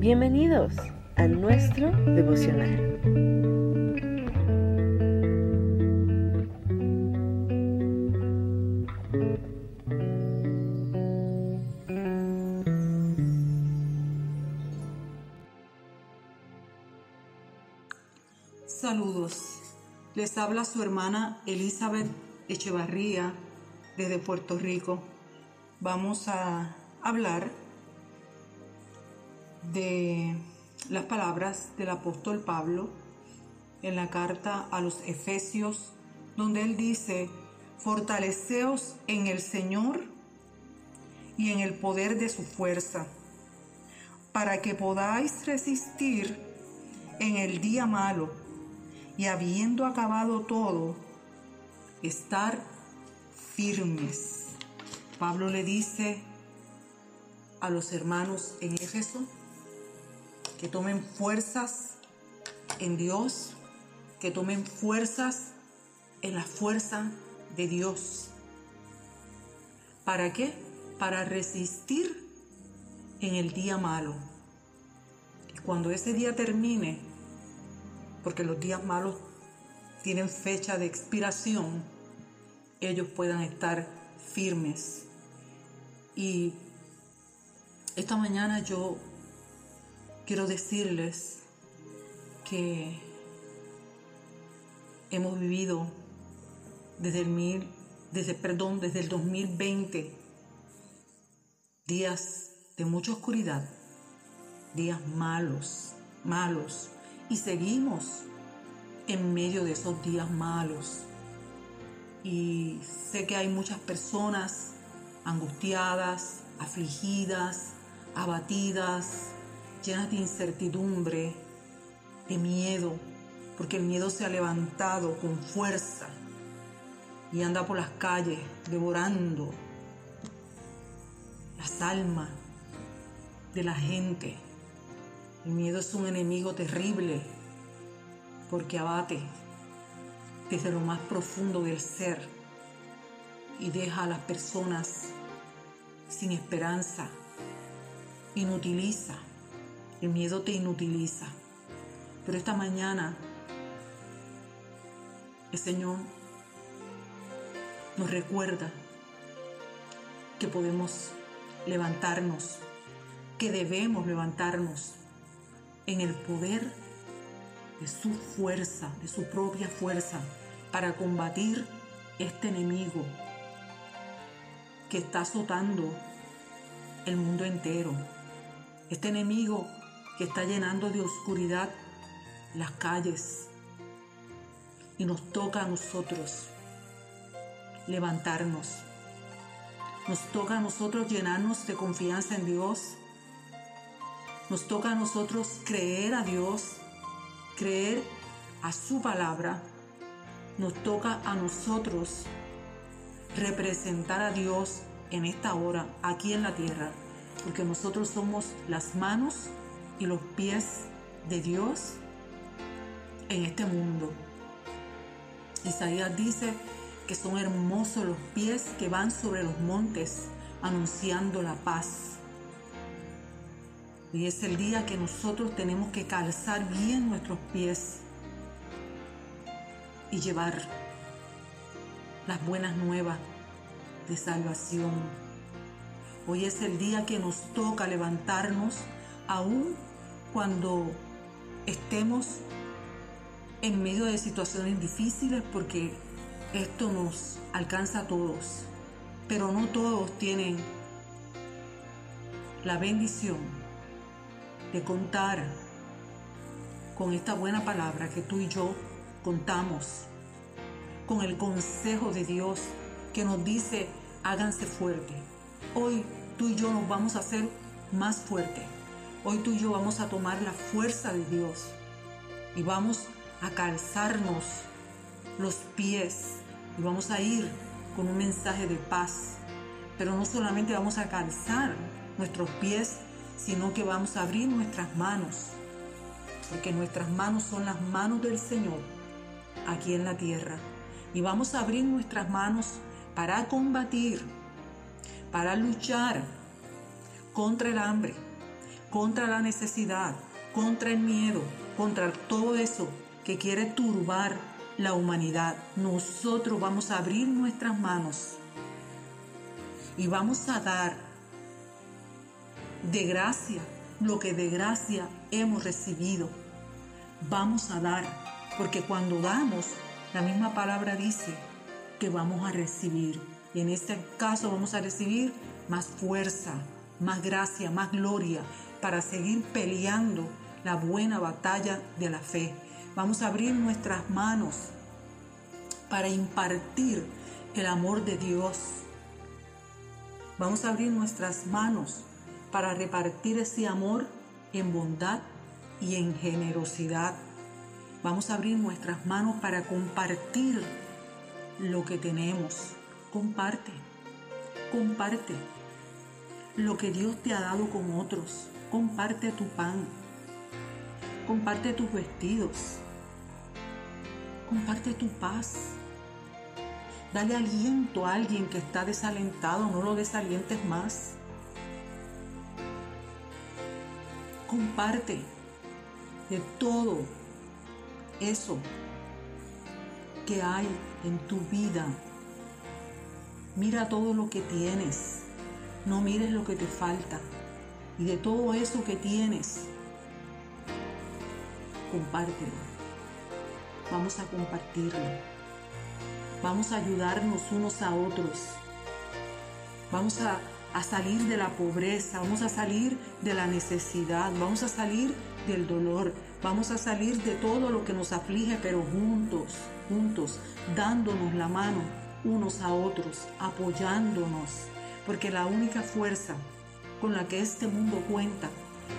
Bienvenidos a nuestro devocional. Saludos. Les habla su hermana Elizabeth Echevarría desde Puerto Rico. Vamos a hablar de las palabras del apóstol Pablo en la carta a los Efesios, donde él dice, fortaleceos en el Señor y en el poder de su fuerza, para que podáis resistir en el día malo y habiendo acabado todo, estar firmes. Pablo le dice a los hermanos en Éfeso, que tomen fuerzas en Dios, que tomen fuerzas en la fuerza de Dios. ¿Para qué? Para resistir en el día malo. Y cuando ese día termine, porque los días malos tienen fecha de expiración, ellos puedan estar firmes. Y esta mañana yo quiero decirles que hemos vivido desde el mil, desde perdón, desde el 2020 días de mucha oscuridad, días malos, malos y seguimos en medio de esos días malos. Y sé que hay muchas personas angustiadas, afligidas, abatidas, llenas de incertidumbre, de miedo, porque el miedo se ha levantado con fuerza y anda por las calles devorando las almas de la gente. El miedo es un enemigo terrible porque abate desde lo más profundo del ser y deja a las personas sin esperanza, inutiliza el miedo te inutiliza. Pero esta mañana el Señor nos recuerda que podemos levantarnos, que debemos levantarnos en el poder de su fuerza, de su propia fuerza, para combatir este enemigo que está azotando el mundo entero. Este enemigo que está llenando de oscuridad las calles. Y nos toca a nosotros levantarnos. Nos toca a nosotros llenarnos de confianza en Dios. Nos toca a nosotros creer a Dios, creer a su palabra. Nos toca a nosotros representar a Dios en esta hora, aquí en la tierra, porque nosotros somos las manos y los pies de Dios en este mundo. Isaías dice que son hermosos los pies que van sobre los montes anunciando la paz. Y es el día que nosotros tenemos que calzar bien nuestros pies y llevar las buenas nuevas de salvación. Hoy es el día que nos toca levantarnos aún cuando estemos en medio de situaciones difíciles porque esto nos alcanza a todos, pero no todos tienen la bendición de contar con esta buena palabra que tú y yo contamos, con el consejo de Dios que nos dice háganse fuerte. Hoy tú y yo nos vamos a hacer más fuertes Hoy tú y yo vamos a tomar la fuerza de Dios y vamos a calzarnos los pies y vamos a ir con un mensaje de paz. Pero no solamente vamos a calzar nuestros pies, sino que vamos a abrir nuestras manos, porque nuestras manos son las manos del Señor aquí en la tierra. Y vamos a abrir nuestras manos para combatir, para luchar contra el hambre, contra la necesidad, contra el miedo, contra todo eso que quiere turbar la humanidad. Nosotros vamos a abrir nuestras manos y vamos a dar de gracia lo que de gracia hemos recibido. Vamos a dar, porque cuando damos, la misma palabra dice que vamos a recibir. Y en este caso vamos a recibir más fuerza, más gracia, más gloria para seguir peleando la buena batalla de la fe. Vamos a abrir nuestras manos para impartir el amor de Dios. Vamos a abrir nuestras manos para repartir ese amor en bondad y en generosidad. Vamos a abrir nuestras manos para compartir lo que tenemos. Comparte, comparte lo que Dios te ha dado con otros. Comparte tu pan, comparte tus vestidos, comparte tu paz. Dale aliento a alguien que está desalentado, no lo desalientes más. Comparte de todo eso que hay en tu vida. Mira todo lo que tienes. No mires lo que te falta. Y de todo eso que tienes, compártelo. Vamos a compartirlo. Vamos a ayudarnos unos a otros. Vamos a a salir de la pobreza, vamos a salir de la necesidad, vamos a salir del dolor, vamos a salir de todo lo que nos aflige, pero juntos, juntos, dándonos la mano unos a otros, apoyándonos, porque la única fuerza con la que este mundo cuenta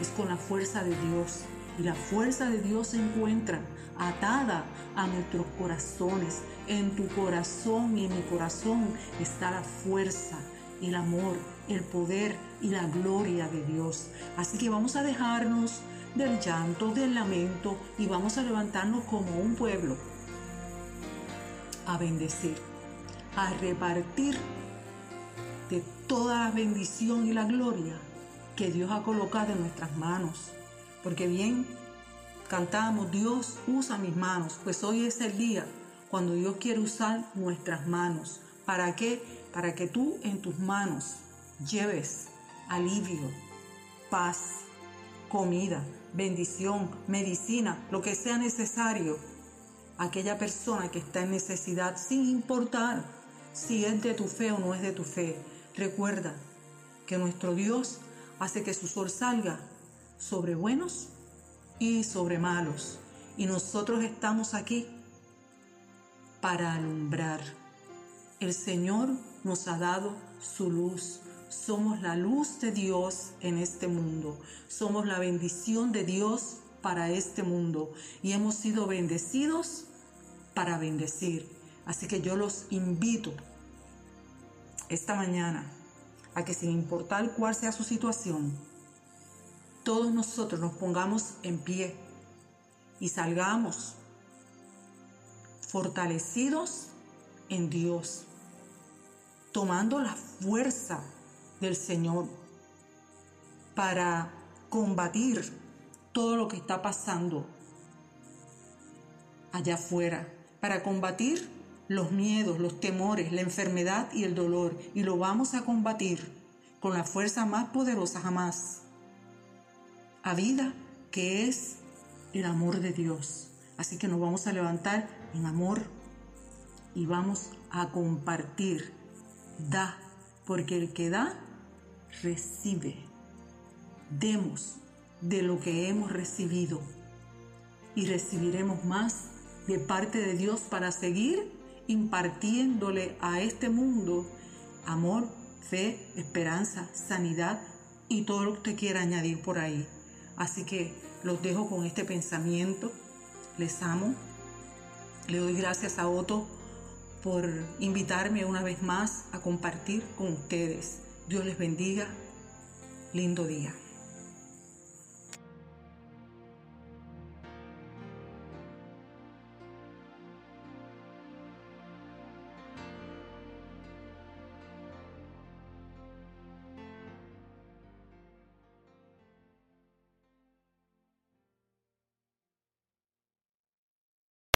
es con la fuerza de Dios. Y la fuerza de Dios se encuentra atada a nuestros corazones. En tu corazón y en mi corazón está la fuerza el amor, el poder y la gloria de Dios. Así que vamos a dejarnos del llanto, del lamento y vamos a levantarnos como un pueblo a bendecir, a repartir toda la bendición y la gloria que Dios ha colocado en nuestras manos. Porque bien cantamos, Dios usa mis manos, pues hoy es el día cuando Dios quiere usar nuestras manos. ¿Para qué? para que tú en tus manos lleves alivio, paz, comida, bendición, medicina, lo que sea necesario aquella persona que está en necesidad, sin importar si es de tu fe o no es de tu fe. Recuerda que nuestro Dios hace que su sol salga sobre buenos y sobre malos. Y nosotros estamos aquí para alumbrar. El Señor nos ha dado su luz. Somos la luz de Dios en este mundo. Somos la bendición de Dios para este mundo. Y hemos sido bendecidos para bendecir. Así que yo los invito esta mañana a que sin importar cuál sea su situación, todos nosotros nos pongamos en pie y salgamos fortalecidos en Dios, tomando la fuerza del Señor para combatir todo lo que está pasando allá afuera, para combatir los miedos, los temores, la enfermedad y el dolor. Y lo vamos a combatir con la fuerza más poderosa jamás, a vida, que es el amor de Dios. Así que nos vamos a levantar en amor y vamos a compartir. Da, porque el que da, recibe. Demos de lo que hemos recibido y recibiremos más de parte de Dios para seguir impartiéndole a este mundo amor, fe, esperanza, sanidad y todo lo que usted quiera añadir por ahí. Así que los dejo con este pensamiento. Les amo. Le doy gracias a Otto por invitarme una vez más a compartir con ustedes. Dios les bendiga. Lindo día.